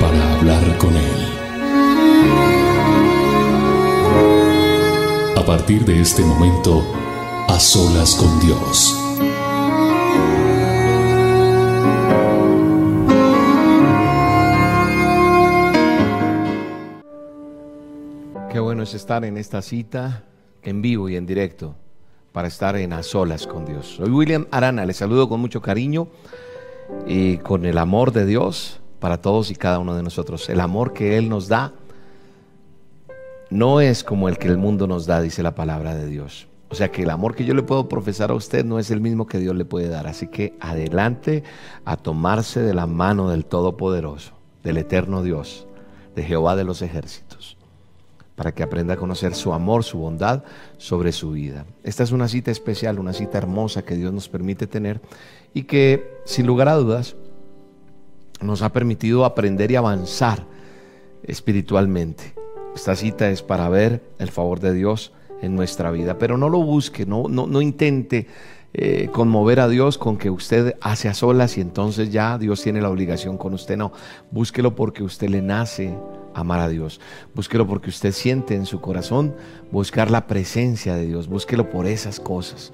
para hablar con Él. A partir de este momento, a solas con Dios. Qué bueno es estar en esta cita en vivo y en directo para estar en a solas con Dios. Soy William Arana, les saludo con mucho cariño y con el amor de Dios para todos y cada uno de nosotros. El amor que Él nos da no es como el que el mundo nos da, dice la palabra de Dios. O sea que el amor que yo le puedo profesar a usted no es el mismo que Dios le puede dar. Así que adelante a tomarse de la mano del Todopoderoso, del Eterno Dios, de Jehová de los ejércitos, para que aprenda a conocer su amor, su bondad sobre su vida. Esta es una cita especial, una cita hermosa que Dios nos permite tener y que, sin lugar a dudas, nos ha permitido aprender y avanzar espiritualmente. Esta cita es para ver el favor de Dios en nuestra vida, pero no lo busque, no, no, no intente eh, conmover a Dios con que usted hace a solas y entonces ya Dios tiene la obligación con usted. No, búsquelo porque usted le nace amar a Dios. Búsquelo porque usted siente en su corazón buscar la presencia de Dios. Búsquelo por esas cosas.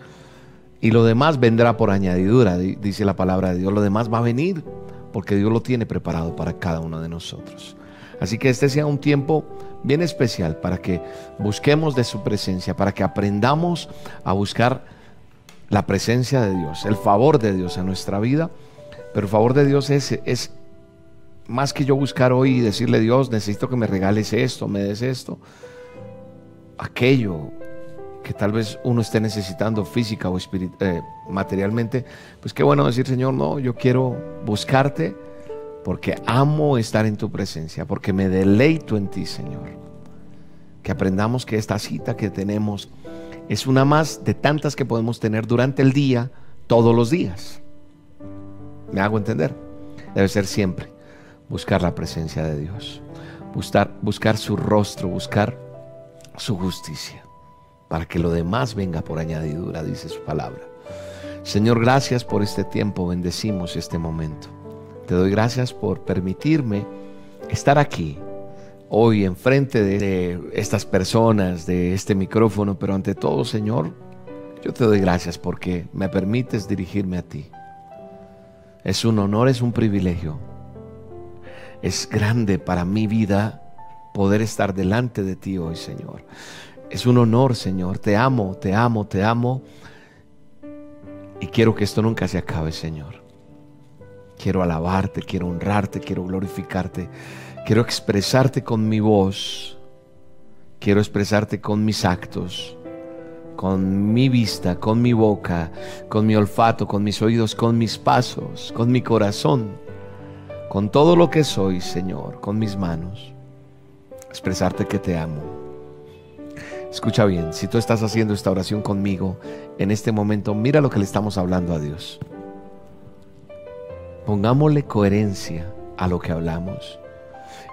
Y lo demás vendrá por añadidura, dice la palabra de Dios. Lo demás va a venir porque Dios lo tiene preparado para cada uno de nosotros. Así que este sea un tiempo bien especial para que busquemos de su presencia, para que aprendamos a buscar la presencia de Dios, el favor de Dios en nuestra vida. Pero el favor de Dios es, es más que yo buscar hoy y decirle, Dios, necesito que me regales esto, me des esto, aquello que tal vez uno esté necesitando física o eh, materialmente, pues qué bueno decir, Señor, no, yo quiero buscarte porque amo estar en tu presencia, porque me deleito en ti, Señor. Que aprendamos que esta cita que tenemos es una más de tantas que podemos tener durante el día, todos los días. ¿Me hago entender? Debe ser siempre buscar la presencia de Dios, buscar, buscar su rostro, buscar su justicia, para que lo demás venga por añadidura, dice su palabra. Señor, gracias por este tiempo, bendecimos este momento. Te doy gracias por permitirme estar aquí hoy enfrente de estas personas, de este micrófono, pero ante todo, Señor, yo te doy gracias porque me permites dirigirme a ti. Es un honor, es un privilegio. Es grande para mi vida poder estar delante de ti hoy, Señor. Es un honor, Señor. Te amo, te amo, te amo. Y quiero que esto nunca se acabe, Señor. Quiero alabarte, quiero honrarte, quiero glorificarte. Quiero expresarte con mi voz. Quiero expresarte con mis actos, con mi vista, con mi boca, con mi olfato, con mis oídos, con mis pasos, con mi corazón, con todo lo que soy, Señor, con mis manos. Expresarte que te amo. Escucha bien, si tú estás haciendo esta oración conmigo en este momento, mira lo que le estamos hablando a Dios. Pongámosle coherencia a lo que hablamos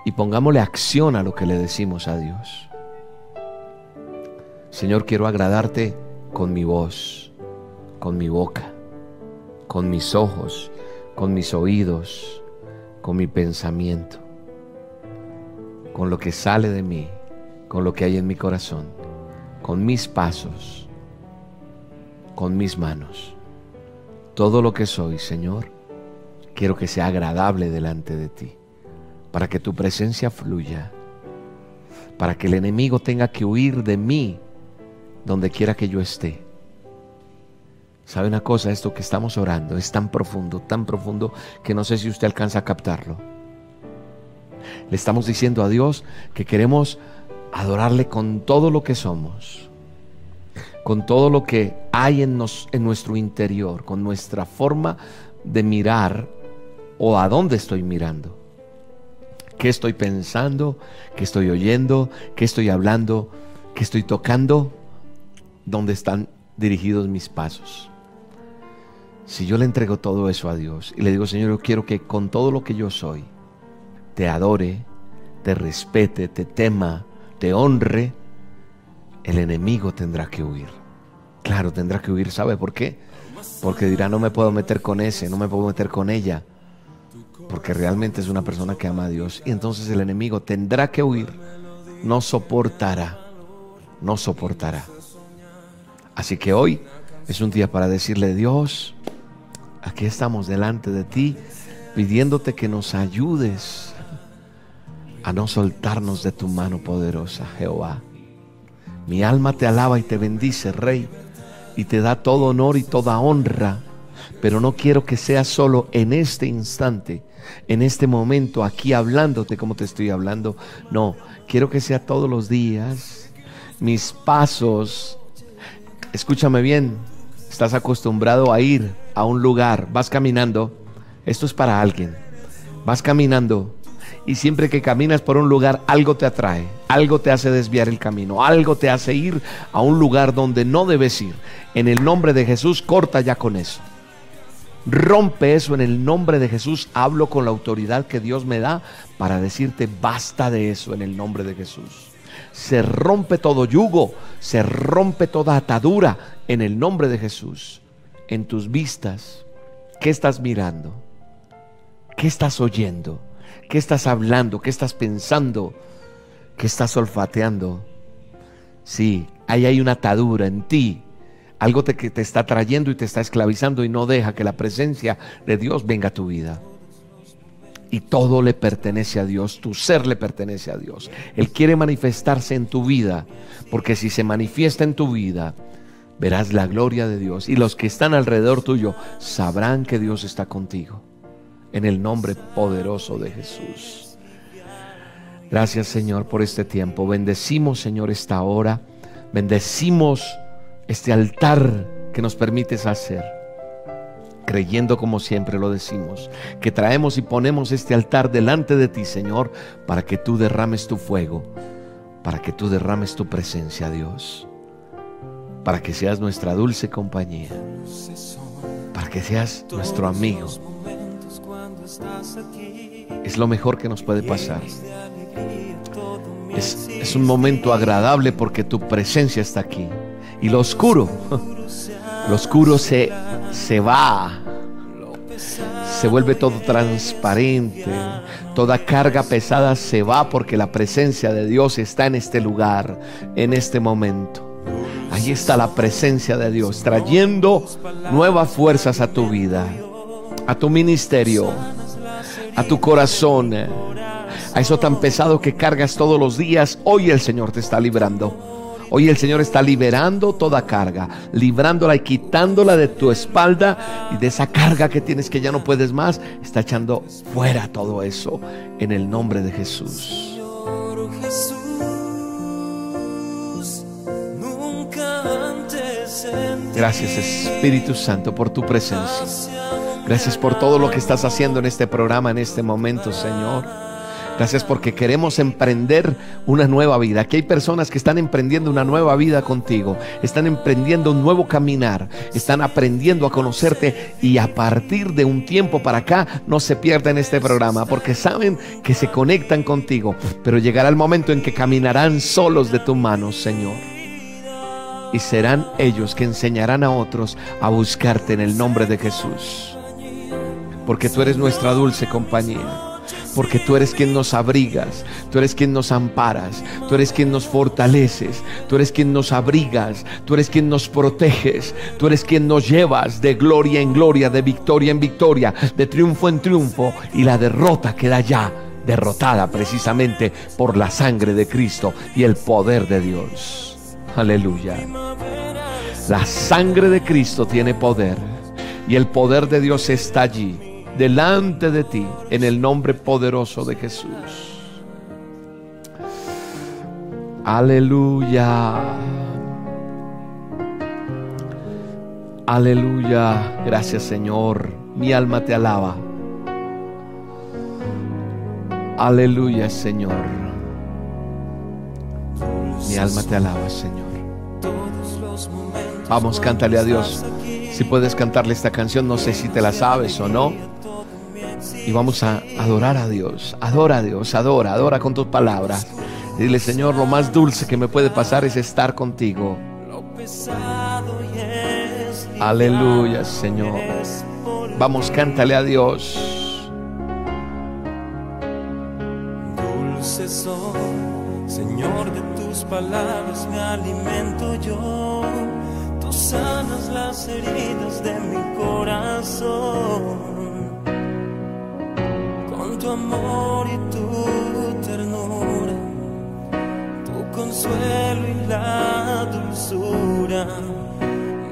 y pongámosle acción a lo que le decimos a Dios. Señor, quiero agradarte con mi voz, con mi boca, con mis ojos, con mis oídos, con mi pensamiento, con lo que sale de mí, con lo que hay en mi corazón, con mis pasos, con mis manos. Todo lo que soy, Señor, quiero que sea agradable delante de ti, para que tu presencia fluya, para que el enemigo tenga que huir de mí donde quiera que yo esté. ¿Sabe una cosa? Esto que estamos orando es tan profundo, tan profundo, que no sé si usted alcanza a captarlo. Le estamos diciendo a Dios que queremos adorarle con todo lo que somos, con todo lo que hay en, nos, en nuestro interior, con nuestra forma de mirar o a dónde estoy mirando. ¿Qué estoy pensando? ¿Qué estoy oyendo? ¿Qué estoy hablando? ¿Qué estoy tocando? ¿Dónde están dirigidos mis pasos? Si yo le entrego todo eso a Dios y le digo, Señor, yo quiero que con todo lo que yo soy, te adore, te respete, te tema, te honre, el enemigo tendrá que huir. Claro, tendrá que huir. ¿Sabe por qué? Porque dirá, no me puedo meter con ese, no me puedo meter con ella. Porque realmente es una persona que ama a Dios. Y entonces el enemigo tendrá que huir. No soportará. No soportará. Así que hoy es un día para decirle, Dios, aquí estamos delante de ti, pidiéndote que nos ayudes a no soltarnos de tu mano poderosa, Jehová. Mi alma te alaba y te bendice, Rey, y te da todo honor y toda honra, pero no quiero que sea solo en este instante, en este momento, aquí hablándote como te estoy hablando. No, quiero que sea todos los días. Mis pasos, escúchame bien, estás acostumbrado a ir a un lugar, vas caminando, esto es para alguien, vas caminando y siempre que caminas por un lugar algo te atrae, algo te hace desviar el camino, algo te hace ir a un lugar donde no debes ir. En el nombre de Jesús, corta ya con eso. Rompe eso en el nombre de Jesús. Hablo con la autoridad que Dios me da para decirte basta de eso en el nombre de Jesús. Se rompe todo yugo, se rompe toda atadura en el nombre de Jesús. En tus vistas, ¿qué estás mirando? ¿Qué estás oyendo? ¿Qué estás hablando? ¿Qué estás pensando? ¿Qué estás olfateando? Sí, ahí hay una atadura en ti. Algo que te está trayendo y te está esclavizando y no deja que la presencia de Dios venga a tu vida. Y todo le pertenece a Dios, tu ser le pertenece a Dios. Él quiere manifestarse en tu vida, porque si se manifiesta en tu vida, verás la gloria de Dios. Y los que están alrededor tuyo sabrán que Dios está contigo en el nombre poderoso de Jesús. Gracias Señor por este tiempo. Bendecimos Señor esta hora. Bendecimos este altar que nos permites hacer. Creyendo como siempre lo decimos, que traemos y ponemos este altar delante de ti, Señor, para que tú derrames tu fuego, para que tú derrames tu presencia, Dios, para que seas nuestra dulce compañía, para que seas nuestro amigo, es lo mejor que nos puede pasar. Es, un momento agradable porque tu presencia está aquí. Y lo oscuro, lo oscuro se, se va. Se vuelve todo transparente. Toda carga pesada se va porque la presencia de Dios está en este lugar, en este momento. Ahí está la presencia de Dios trayendo nuevas fuerzas a tu vida, a tu ministerio, a tu corazón, a eso tan pesado que cargas todos los días. Hoy el Señor te está librando. Hoy el Señor está liberando toda carga, librándola y quitándola de tu espalda y de esa carga que tienes que ya no puedes más. Está echando fuera todo eso en el nombre de Jesús. Gracias Espíritu Santo por tu presencia. Gracias por todo lo que estás haciendo en este programa, en este momento, Señor. Gracias porque queremos emprender una nueva vida. Aquí hay personas que están emprendiendo una nueva vida contigo. Están emprendiendo un nuevo caminar. Están aprendiendo a conocerte y a partir de un tiempo para acá no se pierden este programa porque saben que se conectan contigo. Pero llegará el momento en que caminarán solos de tu mano, Señor. Y serán ellos que enseñarán a otros a buscarte en el nombre de Jesús porque tú eres nuestra dulce compañía. Porque tú eres quien nos abrigas, tú eres quien nos amparas, tú eres quien nos fortaleces, tú eres quien nos abrigas, tú eres quien nos proteges, tú eres quien nos llevas de gloria en gloria, de victoria en victoria, de triunfo en triunfo y la derrota queda ya derrotada precisamente por la sangre de Cristo y el poder de Dios. Aleluya. La sangre de Cristo tiene poder y el poder de Dios está allí delante de ti en el nombre poderoso de Jesús. Aleluya. Aleluya. Gracias Señor. Mi alma te alaba. Aleluya, Señor. Mi alma te alaba, Señor. Vamos, cántale a Dios. Si puedes cantarle esta canción, no sé si te la sabes o no. Y vamos a adorar a Dios. Adora a Dios, adora, adora con tus palabras. Dile, Señor, lo más dulce que me puede pasar es estar contigo. Aleluya, Señor. Vamos, cántale a Dios. Dulce soy, Señor, de tus palabras me alimento yo. Tú sanas las heridas de mi corazón. Tu amor y tu ternura, tu consuelo y la dulzura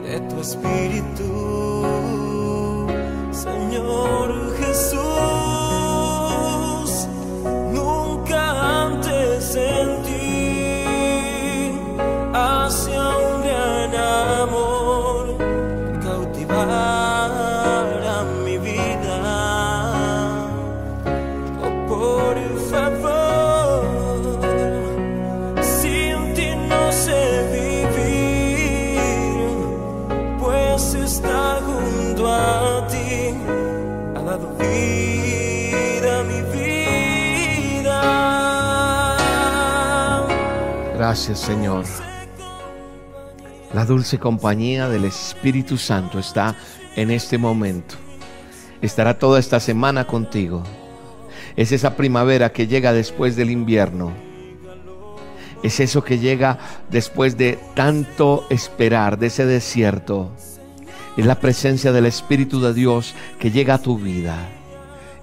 de tu espíritu, Señor Jesús. Gracias, Señor. La dulce compañía del Espíritu Santo está en este momento. Estará toda esta semana contigo. Es esa primavera que llega después del invierno. Es eso que llega después de tanto esperar, de ese desierto. Es la presencia del Espíritu de Dios que llega a tu vida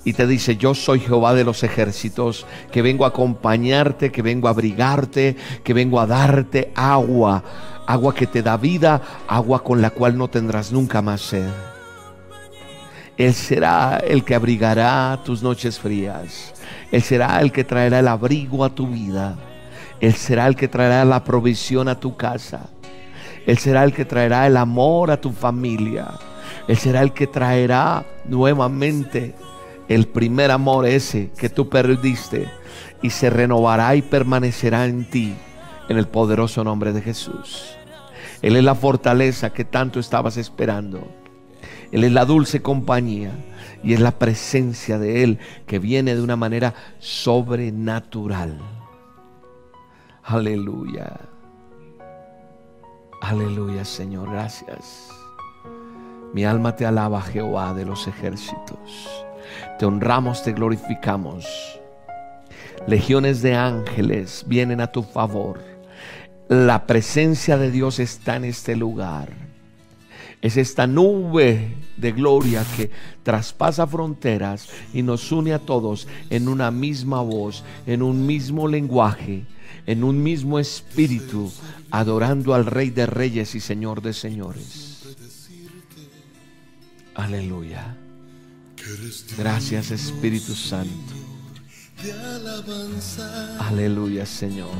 y te dice, yo soy Jehová de los ejércitos, que vengo a acompañarte, que vengo a abrigarte, que vengo a darte agua, agua que te da vida, agua con la cual no tendrás nunca más sed. Él será el que abrigará tus noches frías. Él será el que traerá el abrigo a tu vida. Él será el que traerá la provisión a tu casa. Él será el que traerá el amor a tu familia. Él será el que traerá nuevamente el primer amor ese que tú perdiste y se renovará y permanecerá en ti en el poderoso nombre de Jesús. Él es la fortaleza que tanto estabas esperando. Él es la dulce compañía y es la presencia de Él que viene de una manera sobrenatural. Aleluya. Aleluya, Señor, gracias. Mi alma te alaba, Jehová de los ejércitos. Te honramos, te glorificamos. Legiones de ángeles vienen a tu favor. La presencia de Dios está en este lugar. Es esta nube de gloria que traspasa fronteras y nos une a todos en una misma voz, en un mismo lenguaje, en un mismo espíritu, adorando al Rey de Reyes y Señor de Señores. Aleluya. Gracias Espíritu Santo. Aleluya Señor.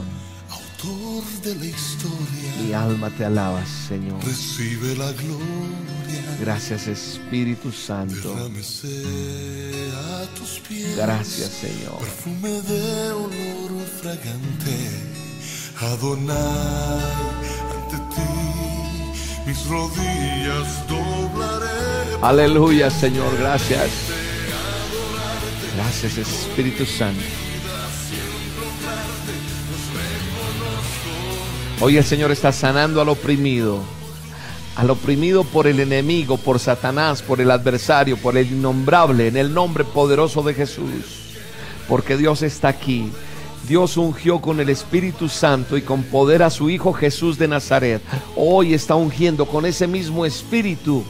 Autor de la historia, Mi alma te alaba Señor. recibe la gloria. Gracias Espíritu Santo. A tus pies. Gracias Señor. Perfume de olor fragante. Adonai, ante ti mis rodillas doblaré. Aleluya Señor. Gracias. Gracias Espíritu Santo. Hoy el Señor está sanando al oprimido. Al oprimido por el enemigo, por Satanás, por el adversario, por el innombrable, en el nombre poderoso de Jesús. Porque Dios está aquí. Dios ungió con el Espíritu Santo y con poder a su Hijo Jesús de Nazaret. Hoy está ungiendo con ese mismo Espíritu.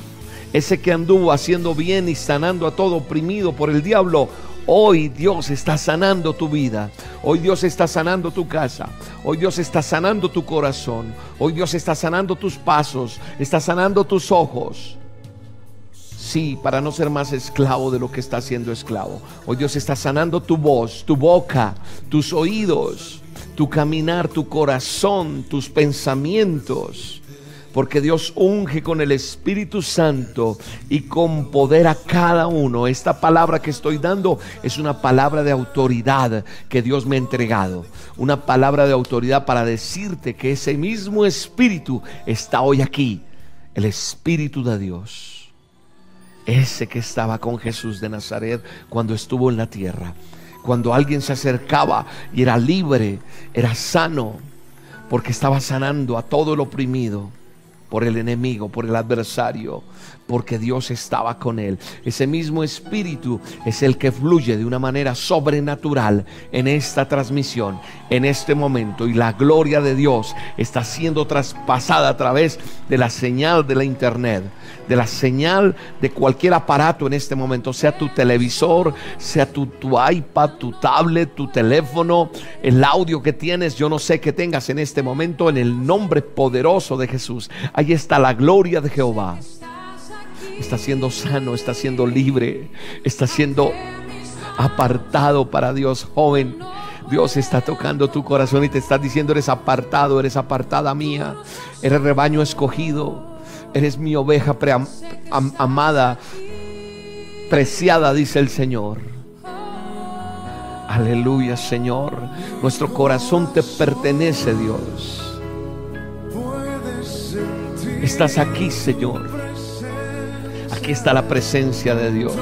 Ese que anduvo haciendo bien y sanando a todo oprimido por el diablo. Hoy Dios está sanando tu vida. Hoy Dios está sanando tu casa. Hoy Dios está sanando tu corazón. Hoy Dios está sanando tus pasos. Está sanando tus ojos. Sí, para no ser más esclavo de lo que está siendo esclavo. Hoy Dios está sanando tu voz, tu boca, tus oídos, tu caminar, tu corazón, tus pensamientos. Porque Dios unge con el Espíritu Santo y con poder a cada uno. Esta palabra que estoy dando es una palabra de autoridad que Dios me ha entregado. Una palabra de autoridad para decirte que ese mismo Espíritu está hoy aquí. El Espíritu de Dios. Ese que estaba con Jesús de Nazaret cuando estuvo en la tierra. Cuando alguien se acercaba y era libre, era sano, porque estaba sanando a todo el oprimido por el enemigo, por el adversario, porque Dios estaba con él. Ese mismo espíritu es el que fluye de una manera sobrenatural en esta transmisión, en este momento. Y la gloria de Dios está siendo traspasada a través de la señal de la internet, de la señal de cualquier aparato en este momento, sea tu televisor, sea tu, iPad, tu tablet, tu teléfono, el audio que tienes, yo no sé qué tengas en este momento, en el nombre poderoso de Jesús. Ahí está la gloria de Jehová está siendo sano, está siendo libre, está siendo apartado para Dios, joven. Dios está tocando tu corazón y te está diciendo, eres apartado, eres apartada mía, eres rebaño escogido, eres mi oveja amada, preciada, dice el Señor. Aleluya, Señor. Nuestro corazón te pertenece, Dios. Estás aquí, Señor. Aquí está la presencia de Dios.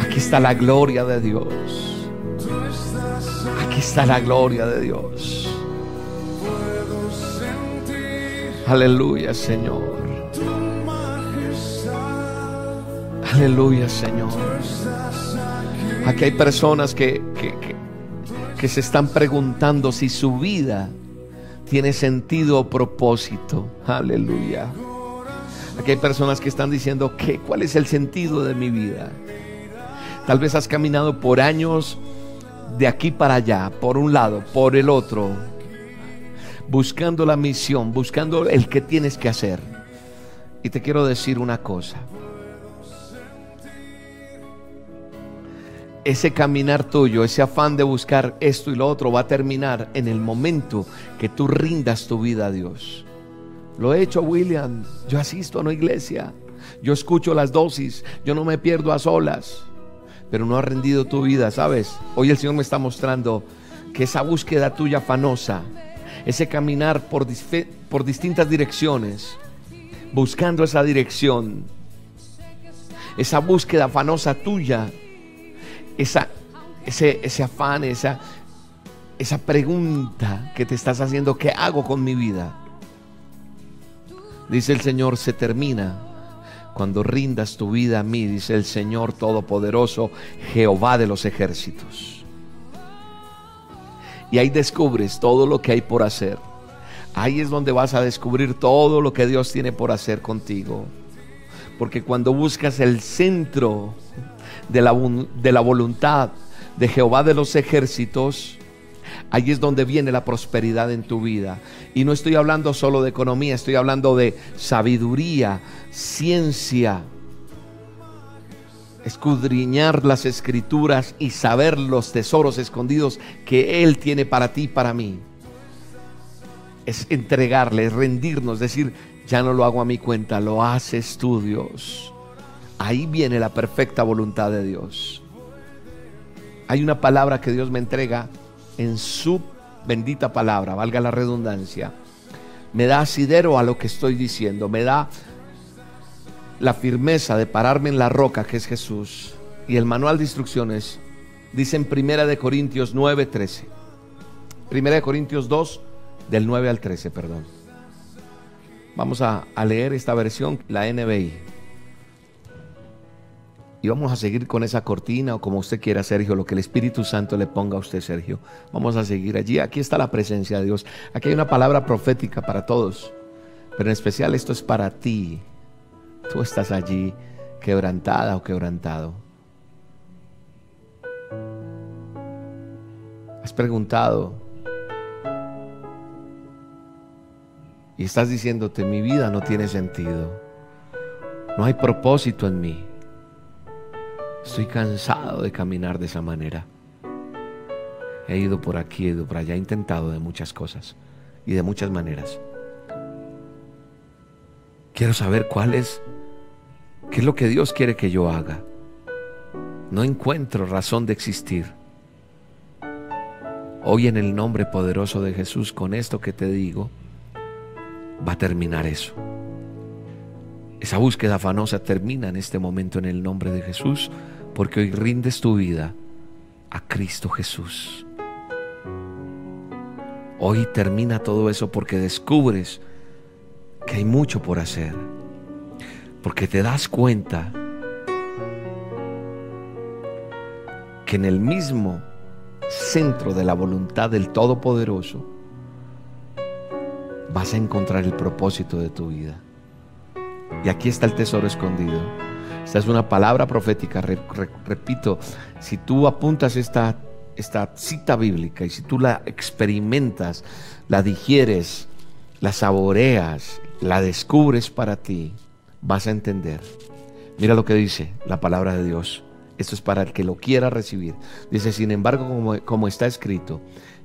Aquí está la gloria de Dios. Aquí está la gloria de Dios. Aleluya, Señor. Aleluya, Señor. Aquí hay personas que, que, que, se están preguntando si su vida tiene sentido o propósito. Aleluya. Aquí hay personas que están diciendo, ¿qué? ¿cuál es el sentido de mi vida? Tal vez has caminado por años de aquí para allá, por un lado, por el otro, buscando la misión, buscando el que tienes que hacer. Y te quiero decir una cosa. Ese caminar tuyo, ese afán de buscar esto y lo otro va a terminar en el momento que tú rindas tu vida a Dios. Lo he hecho, William. Yo asisto a una iglesia. Yo escucho las dosis. Yo no me pierdo a solas. Pero no ha rendido tu vida, ¿sabes? Hoy el Señor me está mostrando que esa búsqueda tuya afanosa, ese caminar por, por distintas direcciones, buscando esa dirección, esa búsqueda afanosa tuya, esa, ese, ese afán, esa, esa pregunta que te estás haciendo, ¿qué hago con mi vida? Dice el Señor, se termina cuando rindas tu vida a mí, dice el Señor Todopoderoso, Jehová de los ejércitos. Y ahí descubres todo lo que hay por hacer. Ahí es donde vas a descubrir todo lo que Dios tiene por hacer contigo. Porque cuando buscas el centro de la, de la voluntad de Jehová de los ejércitos, Allí es donde viene la prosperidad en tu vida. Y no estoy hablando solo de economía, estoy hablando de sabiduría, ciencia, escudriñar las escrituras y saber los tesoros escondidos que Él tiene para ti y para mí. Es entregarle, es rendirnos, decir, ya no lo hago a mi cuenta, lo haces tú, Dios. Ahí viene la perfecta voluntad de Dios. Hay una palabra que Dios me entrega en su bendita palabra, valga la redundancia, me da asidero a lo que estoy diciendo, me da la firmeza de pararme en la roca que es Jesús. Y el manual de instrucciones dice en Primera de Corintios 9, 13. Primera de Corintios 2, del 9 al 13, perdón. Vamos a, a leer esta versión, la NBI. Y vamos a seguir con esa cortina o como usted quiera, Sergio, lo que el Espíritu Santo le ponga a usted, Sergio. Vamos a seguir allí. Aquí está la presencia de Dios. Aquí hay una palabra profética para todos. Pero en especial esto es para ti. Tú estás allí quebrantada o quebrantado. Has preguntado y estás diciéndote, mi vida no tiene sentido. No hay propósito en mí. Estoy cansado de caminar de esa manera. He ido por aquí, he ido por allá, he intentado de muchas cosas y de muchas maneras. Quiero saber cuál es, qué es lo que Dios quiere que yo haga. No encuentro razón de existir. Hoy en el nombre poderoso de Jesús, con esto que te digo, va a terminar eso. Esa búsqueda afanosa termina en este momento en el nombre de Jesús, porque hoy rindes tu vida a Cristo Jesús. Hoy termina todo eso porque descubres que hay mucho por hacer. Porque te das cuenta que en el mismo centro de la voluntad del Todopoderoso vas a encontrar el propósito de tu vida. Y aquí está el tesoro escondido. Esta es una palabra profética. repito, si tú apuntas esta, esta cita bíblica y si tú la experimentas, la digieres, la saboreas, la descubres para ti, vas a entender. Mira lo que dice la palabra de Dios. Esto es para el que lo quiera recibir. Dice, sin embargo, como, como está escrito,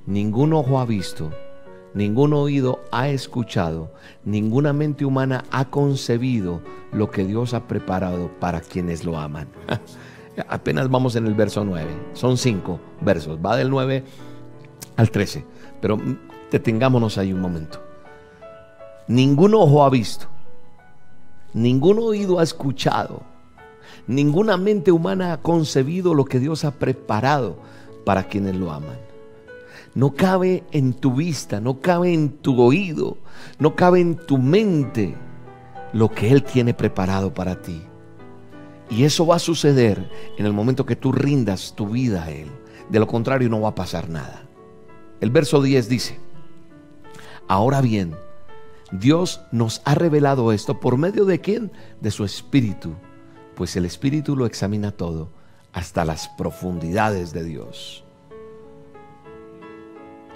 ningún ojo ha visto, ningún oído ha escuchado, ninguna mente humana ha concebido lo que Dios ha preparado para quienes lo aman. Apenas vamos en el verso 9. Son cinco versos. Va del 9 al 13. Pero detengámonos ahí un momento. Ningún ojo ha visto, ningún oído ha escuchado, ninguna mente humana ha concebido lo que Dios ha preparado para quienes lo aman. No cabe en tu vista, no cabe en tu oído, no cabe en tu mente lo que Él tiene preparado para ti. Y eso va a suceder en el momento que tú rindas tu vida a Él. De lo contrario no va a pasar nada. El verso 10 dice, ahora bien, Dios nos ha revelado esto por medio de quién? De su Espíritu, pues el Espíritu lo examina todo hasta las profundidades de Dios.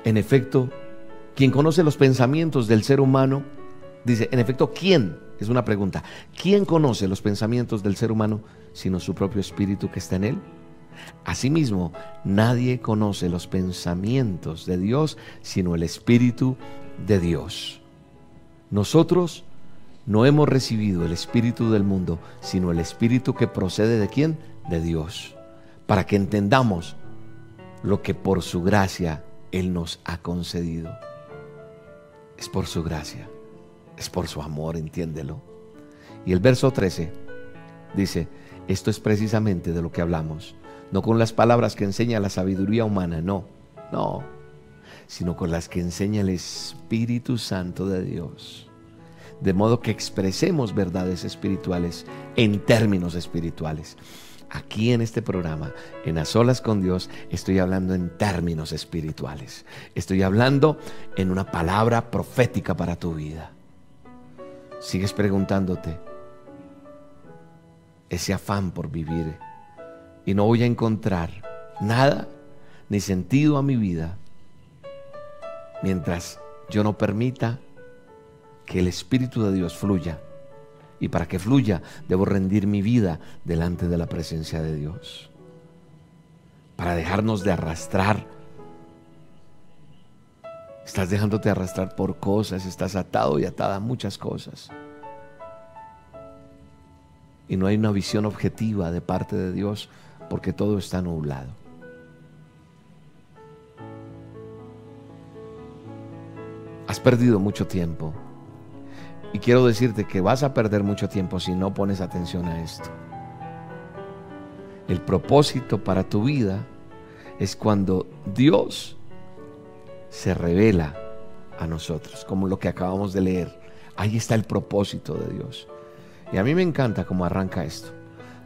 En efecto, quien conoce los pensamientos del ser humano, dice, en efecto, ¿quién? Es una pregunta. ¿Quién conoce los pensamientos del ser humano sino su propio Espíritu que está en él? Asimismo, nadie conoce los pensamientos de Dios sino el Espíritu de Dios. Nosotros no hemos recibido el Espíritu del mundo, sino el Espíritu que procede de quién? De Dios. Para que entendamos lo que por su gracia Él nos ha concedido. Es por su gracia, es por su amor, entiéndelo. Y el verso 13 dice, esto es precisamente de lo que hablamos, no con las palabras que enseña la sabiduría humana, no, no, sino con las que enseña el Espíritu Santo de Dios. De modo que expresemos verdades espirituales en términos espirituales. Aquí en este programa, en A Solas con Dios, estoy hablando en términos espirituales. Estoy hablando en una palabra profética para tu vida. Sigues preguntándote ese afán por vivir y no voy a encontrar nada ni sentido a mi vida mientras yo no permita que el Espíritu de Dios fluya. Y para que fluya, debo rendir mi vida delante de la presencia de Dios. Para dejarnos de arrastrar. Estás dejándote arrastrar por cosas, estás atado y atada a muchas cosas. Y no hay una visión objetiva de parte de Dios porque todo está nublado. Has perdido mucho tiempo. Y quiero decirte que vas a perder mucho tiempo si no pones atención a esto. El propósito para tu vida es cuando Dios se revela a nosotros, como lo que acabamos de leer. Ahí está el propósito de Dios. Y a mí me encanta cómo arranca esto.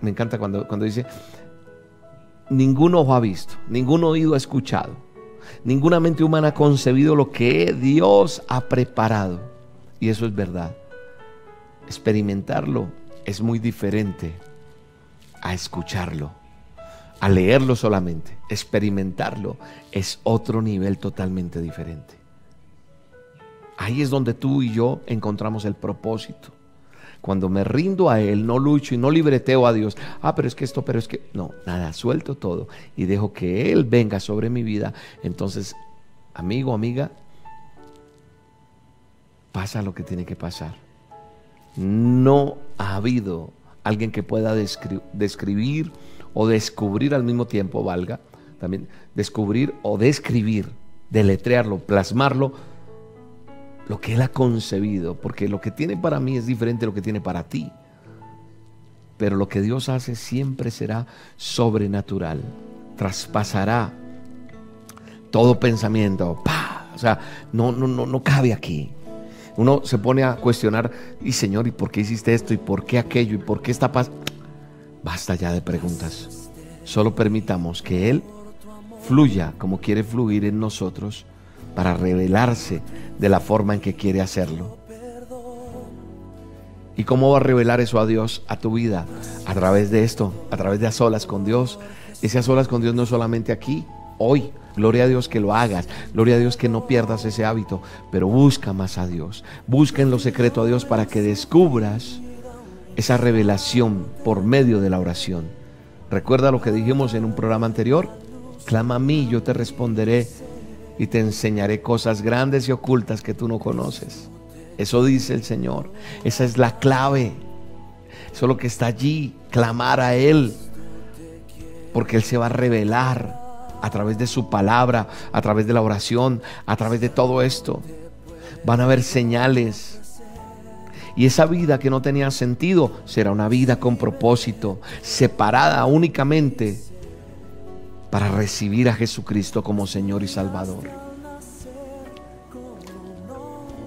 Me encanta cuando, cuando dice, ningún ojo ha visto, ningún oído ha escuchado, Ninguna mente humana ha concebido lo que Dios ha preparado. Y eso es verdad. Experimentarlo es muy diferente a escucharlo, a leerlo solamente. Experimentarlo es otro nivel totalmente diferente. Ahí es donde tú y yo encontramos el propósito. Cuando me rindo a Él, no lucho y no libreteo a Dios. Ah, pero es que esto, pero es que... No, nada, suelto todo y dejo que Él venga sobre mi vida. Entonces, amigo, amiga, pasa lo que tiene que pasar. No ha habido alguien que pueda descri- describir o descubrir al mismo tiempo, valga, también descubrir o describir, deletrearlo, plasmarlo, lo que Él ha concebido, porque lo que tiene para mí es diferente de lo que tiene para ti. Pero lo que Dios hace siempre será sobrenatural, traspasará todo pensamiento. O sea, no, no, no, no cabe aquí. Uno se pone a cuestionar, y Señor, ¿y por qué hiciste esto? ¿Y por qué aquello? ¿Y por qué esta paz? Basta ya de preguntas. Solo permitamos que Él fluya como quiere fluir en nosotros para revelarse de la forma en que quiere hacerlo. ¿Y cómo va a revelar eso a Dios, a tu vida? A través de esto, a través de a solas con Dios. Ese a solas con Dios no es solamente aquí, hoy. Gloria a Dios que lo hagas. Gloria a Dios que no pierdas ese hábito. Pero busca más a Dios. Busca en lo secreto a Dios para que descubras esa revelación por medio de la oración. Recuerda lo que dijimos en un programa anterior. Clama a mí, yo te responderé y te enseñaré cosas grandes y ocultas que tú no conoces. Eso dice el Señor. Esa es la clave. Eso es lo que está allí. Clamar a Él. Porque Él se va a revelar a través de su palabra, a través de la oración, a través de todo esto. Van a haber señales. Y esa vida que no tenía sentido será una vida con propósito, separada únicamente para recibir a Jesucristo como Señor y Salvador.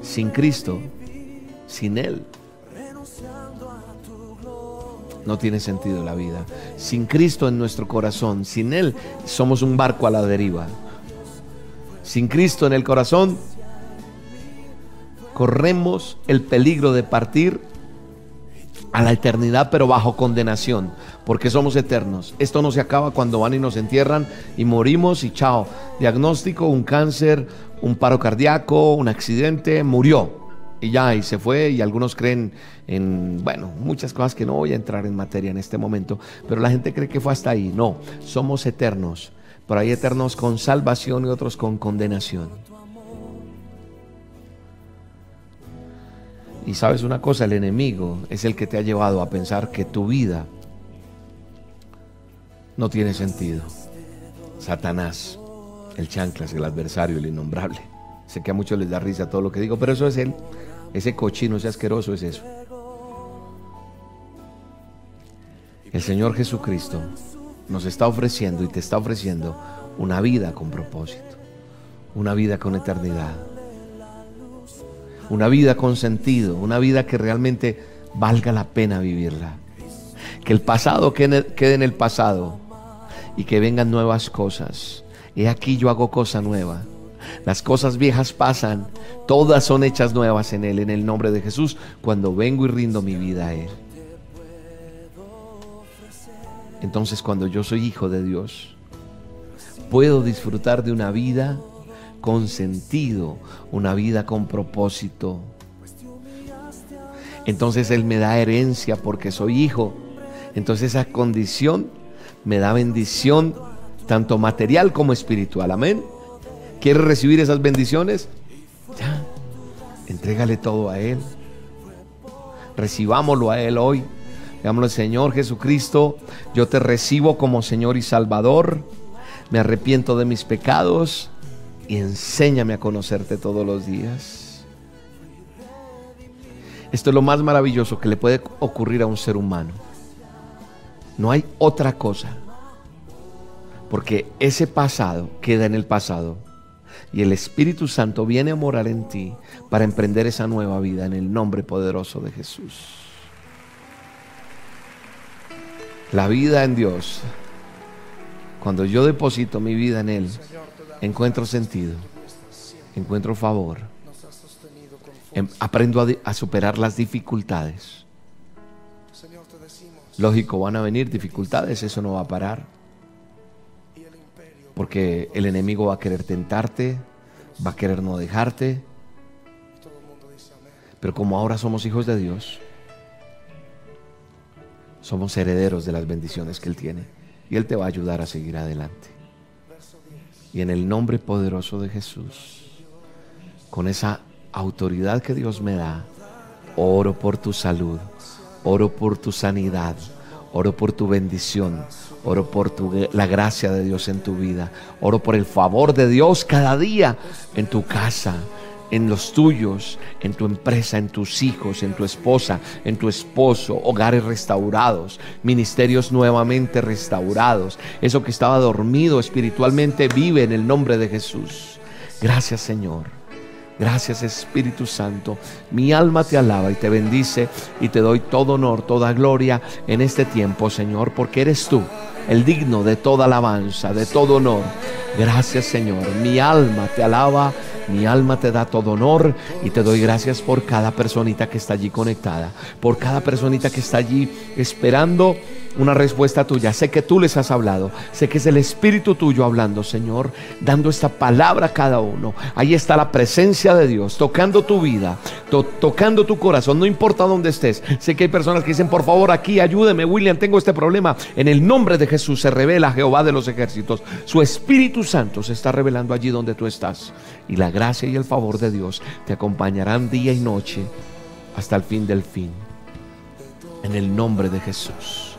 Sin Cristo, sin Él, no tiene sentido la vida. Sin Cristo en nuestro corazón, sin Él, somos un barco a la deriva. Sin Cristo en el corazón, corremos el peligro de partir a la eternidad, pero bajo condenación, porque somos eternos. Esto no se acaba cuando van y nos entierran y morimos y chao. Diagnóstico, un cáncer, un paro cardíaco, un accidente, murió. Y ya, y se fue, y algunos creen en, bueno, muchas cosas que no voy a entrar en materia en este momento, pero la gente cree que fue hasta ahí. No, somos eternos, pero hay eternos con salvación y otros con condenación. Y sabes una cosa, el enemigo es el que te ha llevado a pensar que tu vida no tiene sentido. Satanás, el chanclas, el adversario, el innombrable. Sé que a muchos les da risa todo lo que digo, pero eso es él. Ese cochino, ese asqueroso es eso. El Señor Jesucristo nos está ofreciendo y te está ofreciendo una vida con propósito, una vida con eternidad, una vida con sentido, una vida que realmente valga la pena vivirla. Que el pasado quede en el pasado y que vengan nuevas cosas. He aquí yo hago cosa nueva. Las cosas viejas pasan, todas son hechas nuevas en Él, en el nombre de Jesús, cuando vengo y rindo mi vida a Él. Entonces cuando yo soy hijo de Dios, puedo disfrutar de una vida con sentido, una vida con propósito. Entonces Él me da herencia porque soy hijo. Entonces esa condición me da bendición tanto material como espiritual. Amén. ¿Quieres recibir esas bendiciones? Ya, entrégale todo a Él. Recibámoslo a Él hoy. Digámosle, Señor Jesucristo, yo te recibo como Señor y Salvador. Me arrepiento de mis pecados y enséñame a conocerte todos los días. Esto es lo más maravilloso que le puede ocurrir a un ser humano. No hay otra cosa. Porque ese pasado queda en el pasado. Y el Espíritu Santo viene a morar en ti para emprender esa nueva vida en el nombre poderoso de Jesús. La vida en Dios, cuando yo deposito mi vida en Él, encuentro sentido, encuentro favor, em- aprendo a, superar las dificultades. Lógico, van a venir dificultades, eso no va a parar. Porque el enemigo va a querer tentarte, va a querer no dejarte. Pero como ahora somos hijos de Dios, somos herederos de las bendiciones que Él tiene. Y Él te va a ayudar a seguir adelante. Y en el nombre poderoso de Jesús, con esa autoridad que Dios me da, oro por tu salud, oro por tu sanidad, oro por tu bendición, oro por tu, la gracia de Dios en tu vida, oro por el favor de Dios cada día en tu casa, en los tuyos, en tu empresa, en tus hijos, en tu esposa, en tu esposo, hogares restaurados, ministerios nuevamente restaurados. Eso que estaba dormido espiritualmente vive en el nombre de Jesús. Gracias Señor. Gracias Espíritu Santo. Mi alma te alaba y te bendice y te doy todo honor, toda gloria en este tiempo, Señor, porque eres tú el digno de toda alabanza, de todo honor. Gracias Señor. Mi alma te alaba mi alma te da todo honor y te doy gracias por cada personita que está allí conectada, por cada personita que está allí esperando una respuesta tuya. Sé que tú les has hablado. Sé que es el Espíritu tuyo hablando, Señor, dando esta palabra a cada uno. Ahí está la presencia de Dios, tocando tu vida, tocando tu corazón, no importa dónde estés. Sé que hay personas que dicen, por favor, aquí ayúdeme, William, tengo este problema. En el nombre de Jesús se revela Jehová de los ejércitos. Su Espíritu Santo se está revelando allí donde tú estás. Y la gracia y el favor de Dios te acompañarán día y noche hasta el fin del fin. En el nombre de Jesús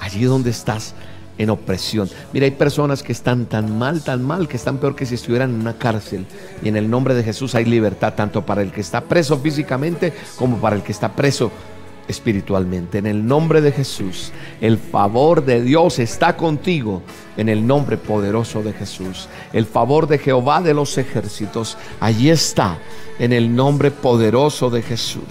allí donde estás en opresión. Mira, hay personas que están tan mal, tan mal, que están peor que si estuvieran en una cárcel. Y en el nombre de Jesús hay libertad tanto para el que está preso físicamente como para el que está preso espiritualmente. En el nombre de Jesús, el favor de Dios está contigo. En el nombre poderoso de Jesús. El favor de Jehová de los ejércitos, allí está. En el nombre poderoso de Jesús.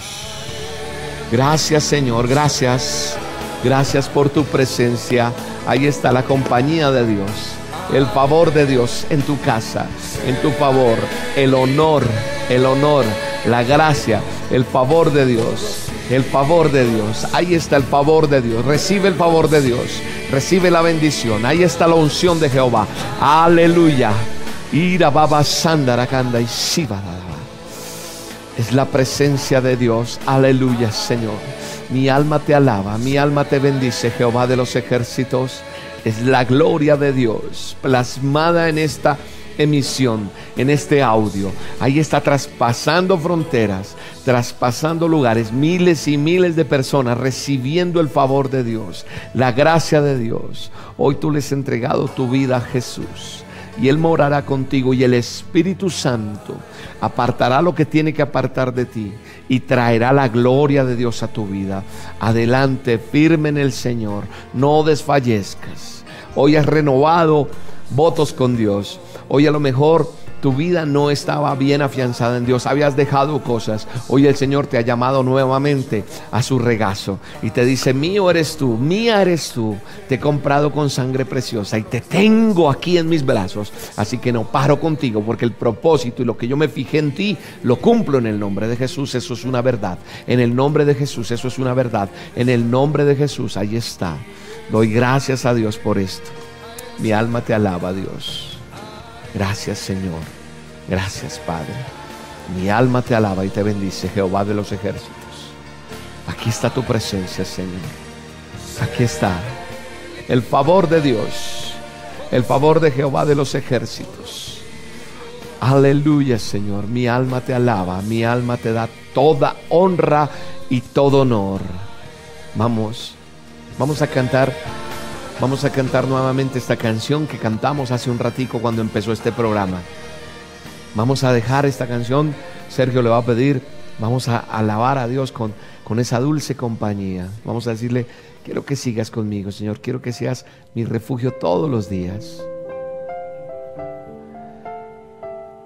Gracias Señor, gracias. Gracias por tu presencia. Ahí está la compañía de Dios. El favor de Dios en tu casa, en tu favor, el honor, el honor, la gracia, el favor de Dios, el favor de Dios. Ahí está el favor de Dios. Recibe el favor de Dios. Recibe la bendición. Ahí está la unción de Jehová. Aleluya. Ira baba sandarakanda y Es la presencia de Dios. Aleluya, Señor. Mi alma te alaba, mi alma te bendice, Jehová de los ejércitos. Es la gloria de Dios plasmada en esta emisión, en este audio. Ahí está traspasando fronteras, traspasando lugares, miles y miles de personas recibiendo el favor de Dios, la gracia de Dios. Hoy tú les has entregado tu vida a Jesús y Él morará contigo y el Espíritu Santo apartará lo que tiene que apartar de ti y traerá la gloria de Dios a tu vida. Adelante, firme en el Señor, no desfallezcas. Hoy has renovado votos con Dios. Hoy a lo mejor tu vida no estaba bien afianzada en Dios, habías dejado cosas. Hoy el Señor te ha llamado nuevamente a su regazo y te dice, mío eres tú, mía eres tú, te he comprado con sangre preciosa y te tengo aquí en mis brazos. Así que no paro contigo porque el propósito y lo que yo me fijé en ti lo cumplo en el nombre de Jesús, eso es una verdad. En el nombre de Jesús, eso es una verdad. En el nombre de Jesús, ahí está. Doy gracias a Dios por esto. Mi alma te alaba, Dios. Gracias Señor. Gracias Padre. Mi alma te alaba y te bendice, Jehová de los ejércitos. Aquí está tu presencia, Señor. Aquí está el favor de Dios, el favor de Jehová de los ejércitos. Aleluya, Señor. Mi alma te alaba, mi alma te da toda honra y todo honor. Vamos, vamos a cantar Vamos a cantar nuevamente esta canción que cantamos hace un ratico cuando empezó este programa. Vamos a dejar esta canción, Sergio le va a pedir, vamos a alabar a Dios con, con esa dulce compañía. Vamos a decirle, quiero que sigas conmigo, Señor, quiero que seas mi refugio todos los días.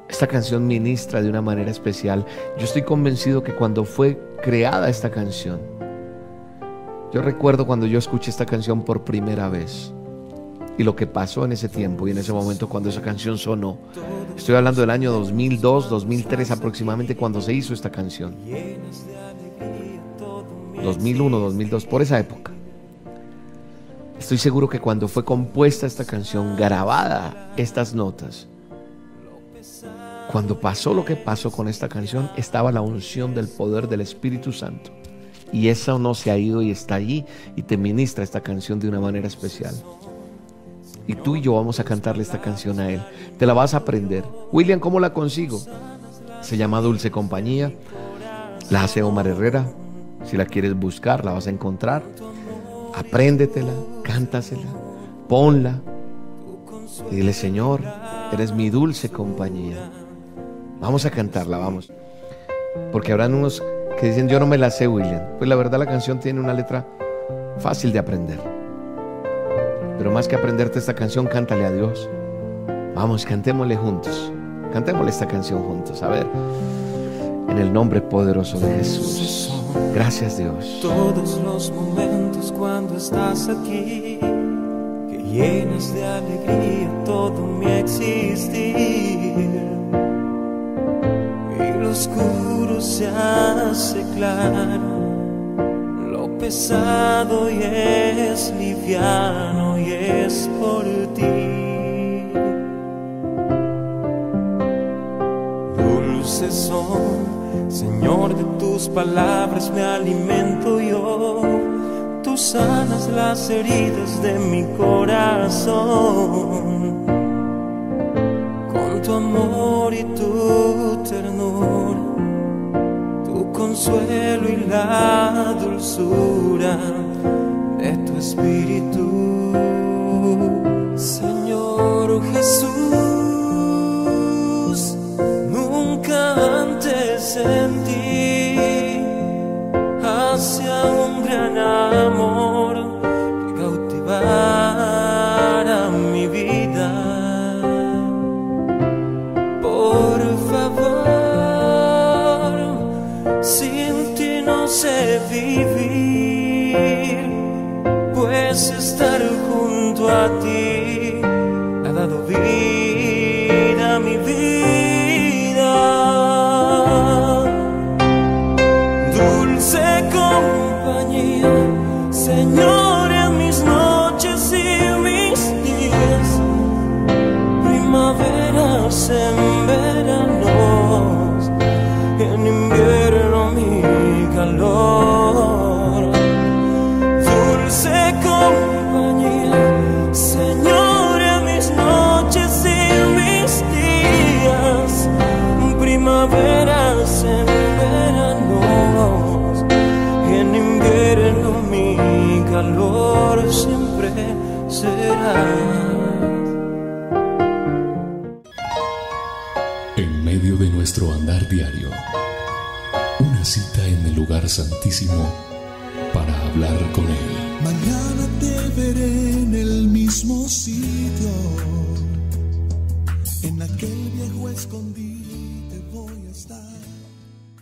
Esta canción ministra de una manera especial. Yo estoy convencido que cuando fue creada esta canción, yo recuerdo cuando yo escuché esta canción por primera vez y lo que pasó en ese tiempo y en ese momento cuando esa canción sonó. Estoy hablando del año 2002, 2003 aproximadamente cuando se hizo esta canción. 2001, 2002, por esa época. Estoy seguro que cuando fue compuesta esta canción, grabada estas notas, cuando pasó lo que pasó con esta canción, estaba la unción del poder del Espíritu Santo. Y eso no se ha ido y está allí y te ministra esta canción de una manera especial. Y tú y yo vamos a cantarle esta canción a él. Te la vas a aprender. William, ¿cómo la consigo? Se llama Dulce Compañía. La hace Omar Herrera. Si la quieres buscar, la vas a encontrar. Apréndetela, cántasela, ponla. Y dile, Señor, eres mi dulce compañía. Vamos a cantarla, vamos. Porque habrán unos que dicen, yo no me la sé, William. Pues la verdad la canción tiene una letra fácil de aprender. Pero más que aprenderte esta canción, cántale a Dios. Vamos, cantémosle juntos. Cantémosle esta canción juntos. A ver, en el nombre poderoso de Jesús. Gracias Dios. Todos los momentos cuando estás aquí, que llenas de alegría todo mi existir. Y oscuro se hace claro pesado y es liviano y es por ti. Dulces son, Señor, de tus palabras me alimento yo. Tú sanas las heridas de mi corazón. Con tu amor y tu ternura consuelo y la dulzura de tu espíritu, Señor Jesús. Nunca antes sentí pues estar junto a ti. Ha dado vida nuestro andar diario una cita en el lugar santísimo para hablar con Él. Mañana te veré en el mismo sitio, en aquel viejo escondido.